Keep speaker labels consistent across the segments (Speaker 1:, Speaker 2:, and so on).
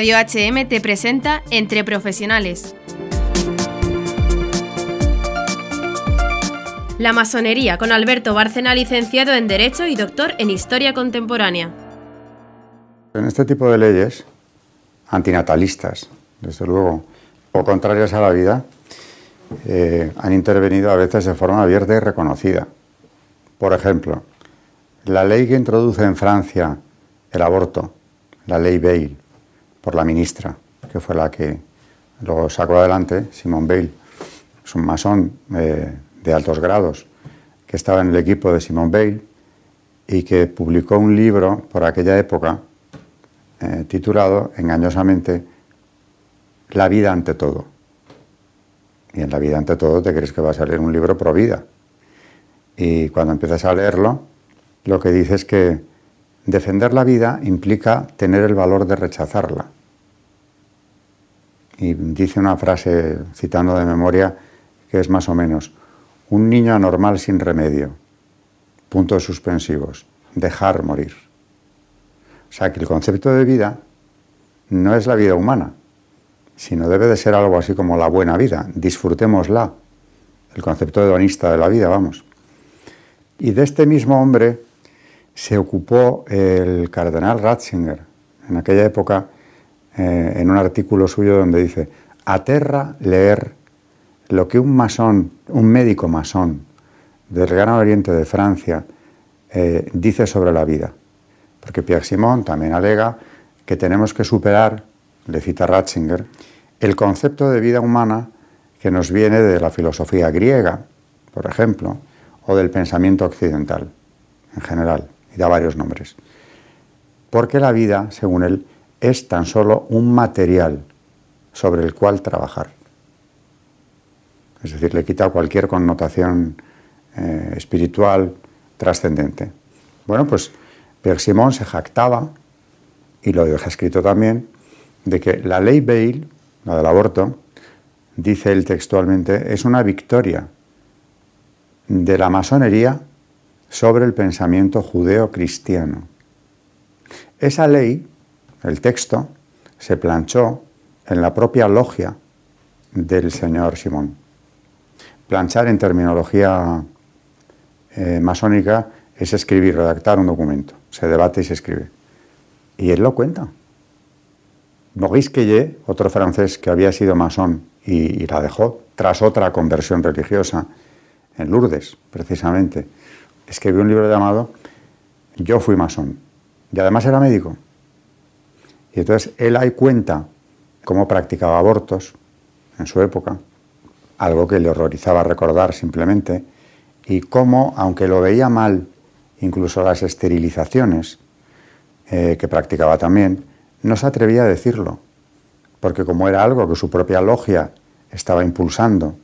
Speaker 1: Radio HM te presenta Entre Profesionales. La masonería con Alberto Bárcena, licenciado en Derecho y doctor en Historia Contemporánea.
Speaker 2: En este tipo de leyes, antinatalistas, desde luego, o contrarias a la vida, eh, han intervenido a veces de forma abierta y reconocida. Por ejemplo, la ley que introduce en Francia el aborto, la ley Bail, por la ministra, que fue la que lo sacó adelante, Simone Bail, es un masón eh, de altos grados que estaba en el equipo de Simone Bail y que publicó un libro por aquella época eh, titulado engañosamente La vida ante todo. Y en la vida ante todo te crees que va a salir un libro pro vida. Y cuando empiezas a leerlo, lo que dice es que defender la vida implica tener el valor de rechazarla. Y dice una frase, citando de memoria, que es más o menos, un niño anormal sin remedio, puntos suspensivos, dejar morir. O sea que el concepto de vida no es la vida humana, sino debe de ser algo así como la buena vida, disfrutémosla, el concepto hedonista de la vida, vamos. Y de este mismo hombre se ocupó el cardenal Ratzinger, en aquella época, eh, en un artículo suyo donde dice, aterra leer lo que un masón, un médico masón del Gran Oriente de Francia, eh, dice sobre la vida. Porque Pierre Simon también alega que tenemos que superar, le cita Ratzinger, el concepto de vida humana que nos viene de la filosofía griega, por ejemplo, o del pensamiento occidental en general, y da varios nombres. Porque la vida, según él, es tan solo un material sobre el cual trabajar. Es decir, le quita cualquier connotación eh, espiritual trascendente. Bueno, pues Pierre Simon se jactaba, y lo deja escrito también, de que la ley Bale, la del aborto, dice él textualmente, es una victoria de la masonería sobre el pensamiento judeo-cristiano. Esa ley, el texto, se planchó en la propia logia del señor Simón. Planchar en terminología eh, masónica es escribir, redactar un documento. Se debate y se escribe. Y él lo cuenta. Maurice Quillet, otro francés que había sido masón y la dejó tras otra conversión religiosa, en Lourdes, precisamente, escribió un libro llamado Yo fui masón. Y además era médico. Y entonces él ahí cuenta cómo practicaba abortos en su época, algo que le horrorizaba recordar simplemente, y cómo, aunque lo veía mal, incluso las esterilizaciones eh, que practicaba también, no se atrevía a decirlo, porque como era algo que su propia logia estaba impulsando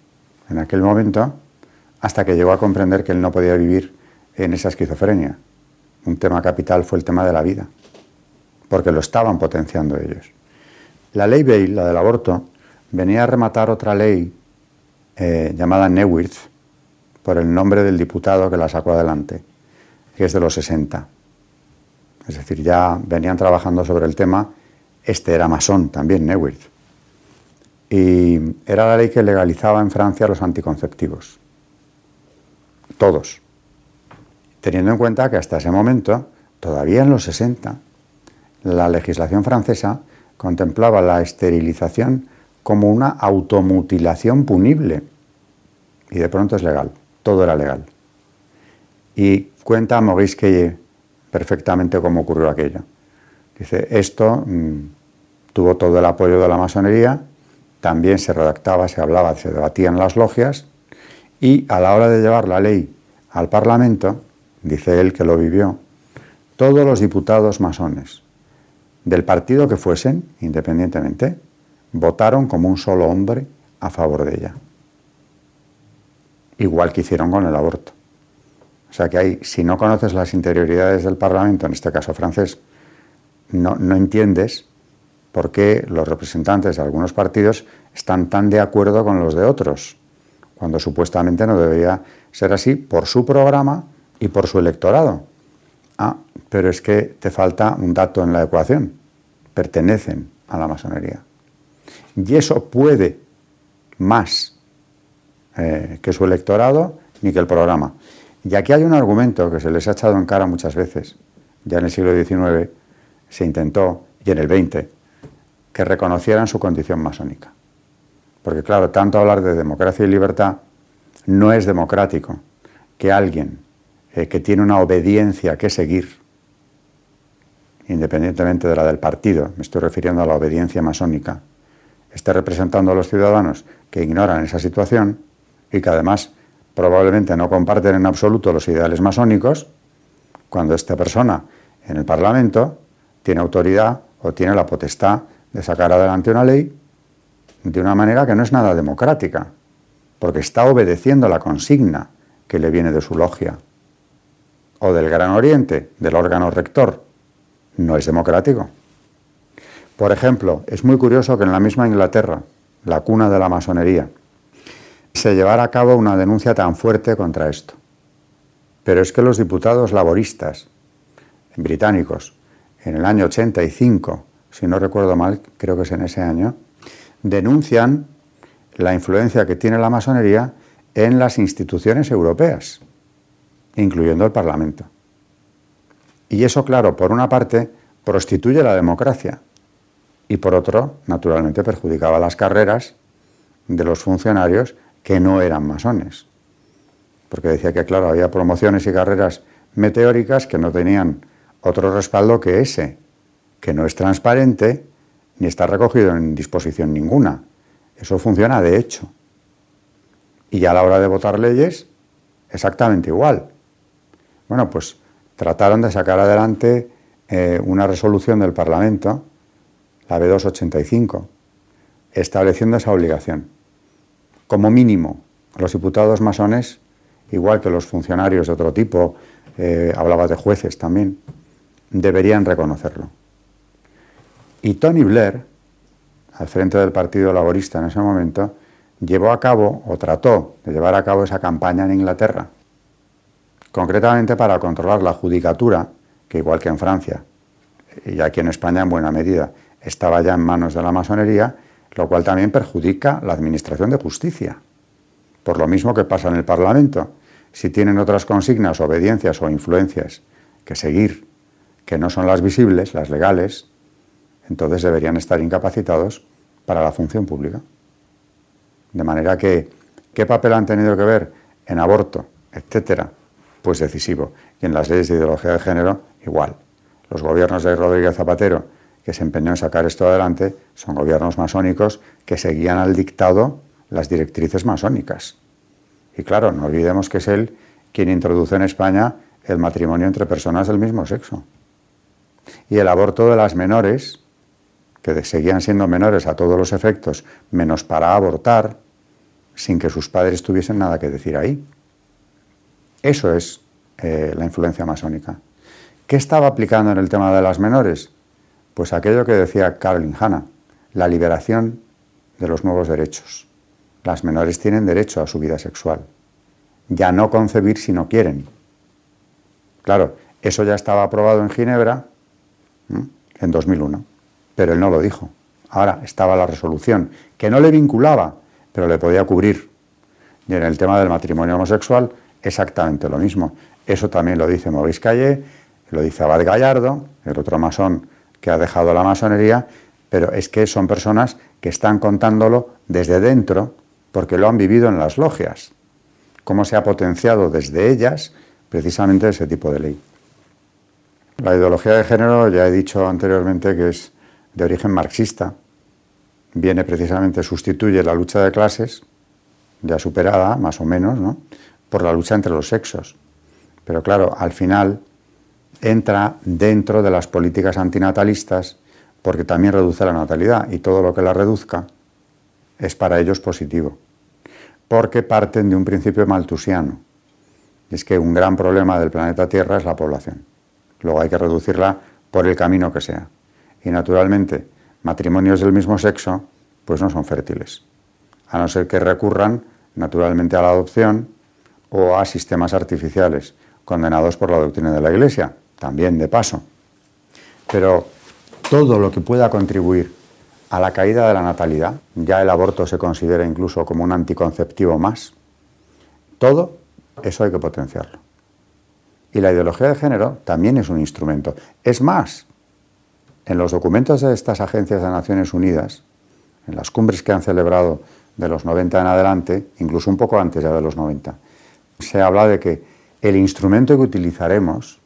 Speaker 2: en aquel momento, hasta que llegó a comprender que él no podía vivir en esa esquizofrenia. Un tema capital fue el tema de la vida, porque lo estaban potenciando ellos. La ley Bale, la del aborto, venía a rematar otra ley eh, llamada Neuwirth, por el nombre del diputado que la sacó adelante, que es de los 60. Es decir, ya venían trabajando sobre el tema. Este era masón también, Neuwirth. Y era la ley que legalizaba en Francia los anticonceptivos todos. Teniendo en cuenta que hasta ese momento, todavía en los 60, la legislación francesa contemplaba la esterilización como una automutilación punible. Y de pronto es legal, todo era legal. Y cuenta Maurice Queye perfectamente cómo ocurrió aquello. Dice, esto mm, tuvo todo el apoyo de la masonería, también se redactaba, se hablaba, se debatía en las logias, y a la hora de llevar la ley al Parlamento, dice él que lo vivió, todos los diputados masones, del partido que fuesen, independientemente, votaron como un solo hombre a favor de ella. Igual que hicieron con el aborto. O sea que hay, si no conoces las interioridades del Parlamento, en este caso francés, no, no entiendes por qué los representantes de algunos partidos están tan de acuerdo con los de otros cuando supuestamente no debería ser así por su programa y por su electorado. Ah, pero es que te falta un dato en la ecuación. Pertenecen a la masonería. Y eso puede más eh, que su electorado ni que el programa. Y aquí hay un argumento que se les ha echado en cara muchas veces. Ya en el siglo XIX se intentó, y en el XX, que reconocieran su condición masónica. Porque claro, tanto hablar de democracia y libertad no es democrático que alguien eh, que tiene una obediencia que seguir, independientemente de la del partido, me estoy refiriendo a la obediencia masónica, esté representando a los ciudadanos que ignoran esa situación y que además probablemente no comparten en absoluto los ideales masónicos, cuando esta persona en el Parlamento tiene autoridad o tiene la potestad de sacar adelante una ley de una manera que no es nada democrática, porque está obedeciendo la consigna que le viene de su logia o del Gran Oriente, del órgano rector, no es democrático. Por ejemplo, es muy curioso que en la misma Inglaterra, la cuna de la masonería, se llevara a cabo una denuncia tan fuerte contra esto. Pero es que los diputados laboristas británicos en el año 85, si no recuerdo mal, creo que es en ese año, denuncian la influencia que tiene la masonería en las instituciones europeas, incluyendo el Parlamento. Y eso, claro, por una parte, prostituye la democracia, y por otro, naturalmente, perjudicaba las carreras de los funcionarios que no eran masones. Porque decía que, claro, había promociones y carreras meteóricas que no tenían otro respaldo que ese, que no es transparente ni está recogido en disposición ninguna. Eso funciona de hecho. Y ya a la hora de votar leyes, exactamente igual. Bueno, pues trataron de sacar adelante eh, una resolución del Parlamento la B285, estableciendo esa obligación. Como mínimo, los diputados masones, igual que los funcionarios de otro tipo, eh, hablaba de jueces también, deberían reconocerlo. Y Tony Blair, al frente del Partido Laborista en ese momento, llevó a cabo o trató de llevar a cabo esa campaña en Inglaterra, concretamente para controlar la judicatura, que igual que en Francia, y aquí en España en buena medida, estaba ya en manos de la masonería, lo cual también perjudica la administración de justicia. Por lo mismo que pasa en el Parlamento. Si tienen otras consignas, obediencias o influencias que seguir, que no son las visibles, las legales, entonces deberían estar incapacitados para la función pública. De manera que, ¿qué papel han tenido que ver en aborto, etcétera? Pues decisivo. Y en las leyes de ideología de género, igual. Los gobiernos de Rodríguez Zapatero que se empeñó en sacar esto adelante son gobiernos masónicos que seguían al dictado las directrices masónicas. Y claro, no olvidemos que es él quien introduce en España el matrimonio entre personas del mismo sexo. Y el aborto de las menores, que seguían siendo menores a todos los efectos, menos para abortar, sin que sus padres tuviesen nada que decir ahí. Eso es eh, la influencia masónica. ¿Qué estaba aplicando en el tema de las menores? Pues aquello que decía Caroline Hanna, la liberación de los nuevos derechos. Las menores tienen derecho a su vida sexual. Ya no concebir si no quieren. Claro, eso ya estaba aprobado en Ginebra en 2001, pero él no lo dijo. Ahora estaba la resolución, que no le vinculaba, pero le podía cubrir. Y en el tema del matrimonio homosexual, exactamente lo mismo. Eso también lo dice Maurice Calle, lo dice Abad Gallardo, el otro masón que ha dejado la masonería, pero es que son personas que están contándolo desde dentro porque lo han vivido en las logias. Cómo se ha potenciado desde ellas precisamente ese tipo de ley. La ideología de género, ya he dicho anteriormente que es de origen marxista. Viene precisamente, sustituye la lucha de clases, ya superada más o menos, ¿no? por la lucha entre los sexos. Pero claro, al final entra dentro de las políticas antinatalistas porque también reduce la natalidad y todo lo que la reduzca es para ellos positivo, porque parten de un principio maltusiano. Es que un gran problema del planeta Tierra es la población. Luego hay que reducirla por el camino que sea. Y naturalmente, matrimonios del mismo sexo pues no son fértiles, a no ser que recurran naturalmente a la adopción o a sistemas artificiales condenados por la doctrina de la Iglesia, también de paso. Pero todo lo que pueda contribuir a la caída de la natalidad. Ya el aborto se considera incluso como un anticonceptivo más. Todo eso hay que potenciarlo. Y la ideología de género también es un instrumento. Es más, en los documentos de estas agencias de Naciones Unidas, en las cumbres que han celebrado de los 90 en adelante, incluso un poco antes ya de los 90, se habla de que el instrumento que utilizaremos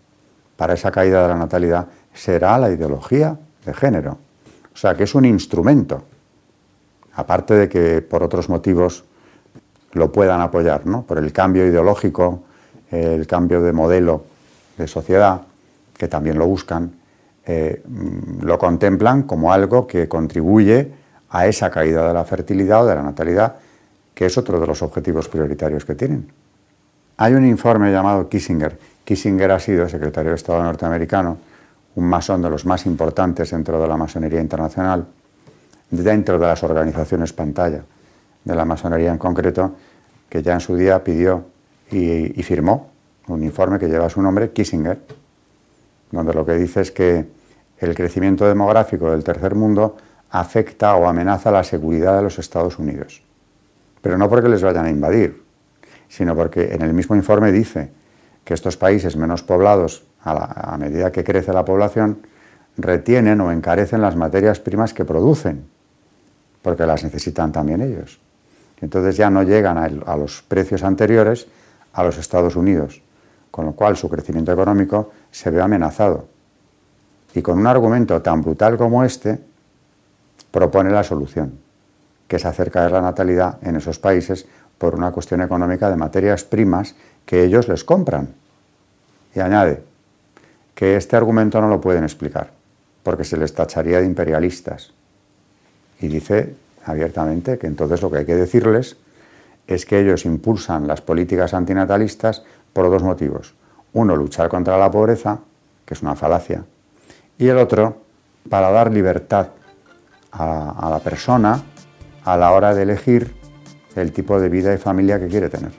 Speaker 2: para esa caída de la natalidad será la ideología de género. O sea, que es un instrumento, aparte de que por otros motivos lo puedan apoyar, ¿no? por el cambio ideológico, el cambio de modelo de sociedad, que también lo buscan, eh, mm, lo contemplan como algo que contribuye a esa caída de la fertilidad o de la natalidad, que es otro de los objetivos prioritarios que tienen. Hay un informe llamado Kissinger. Kissinger ha sido secretario de Estado norteamericano, un masón de los más importantes dentro de la masonería internacional, dentro de las organizaciones pantalla de la masonería en concreto, que ya en su día pidió y, firmó un informe que lleva su nombre, Kissinger, donde lo que dice es que el crecimiento demográfico del tercer mundo afecta o amenaza la seguridad de los Estados Unidos. Pero no porque les vayan a invadir, sino porque en el mismo informe dice que estos países menos poblados, a, a medida que crece la población, retienen o encarecen las materias primas que producen, porque las necesitan también ellos. Entonces ya no llegan a, los precios anteriores a los Estados Unidos, con lo cual su crecimiento económico se ve amenazado. Y con un argumento tan brutal como este, propone la solución, que es acercar la natalidad en esos países por una cuestión económica de materias primas que ellos les compran. Y añade que este argumento no lo pueden explicar, porque se les tacharía de imperialistas. Y dice abiertamente que entonces lo que hay que decirles es que ellos impulsan las políticas antinatalistas por dos motivos. Uno, luchar contra la pobreza, que es una falacia, y el otro, para dar libertad a, a la persona a la hora de elegir el tipo de vida y familia que quiere tener.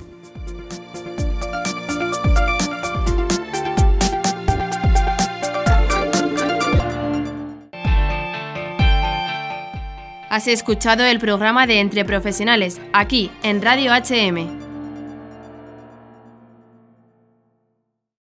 Speaker 1: Has escuchado el programa de Entre Profesionales, aquí en Radio HM.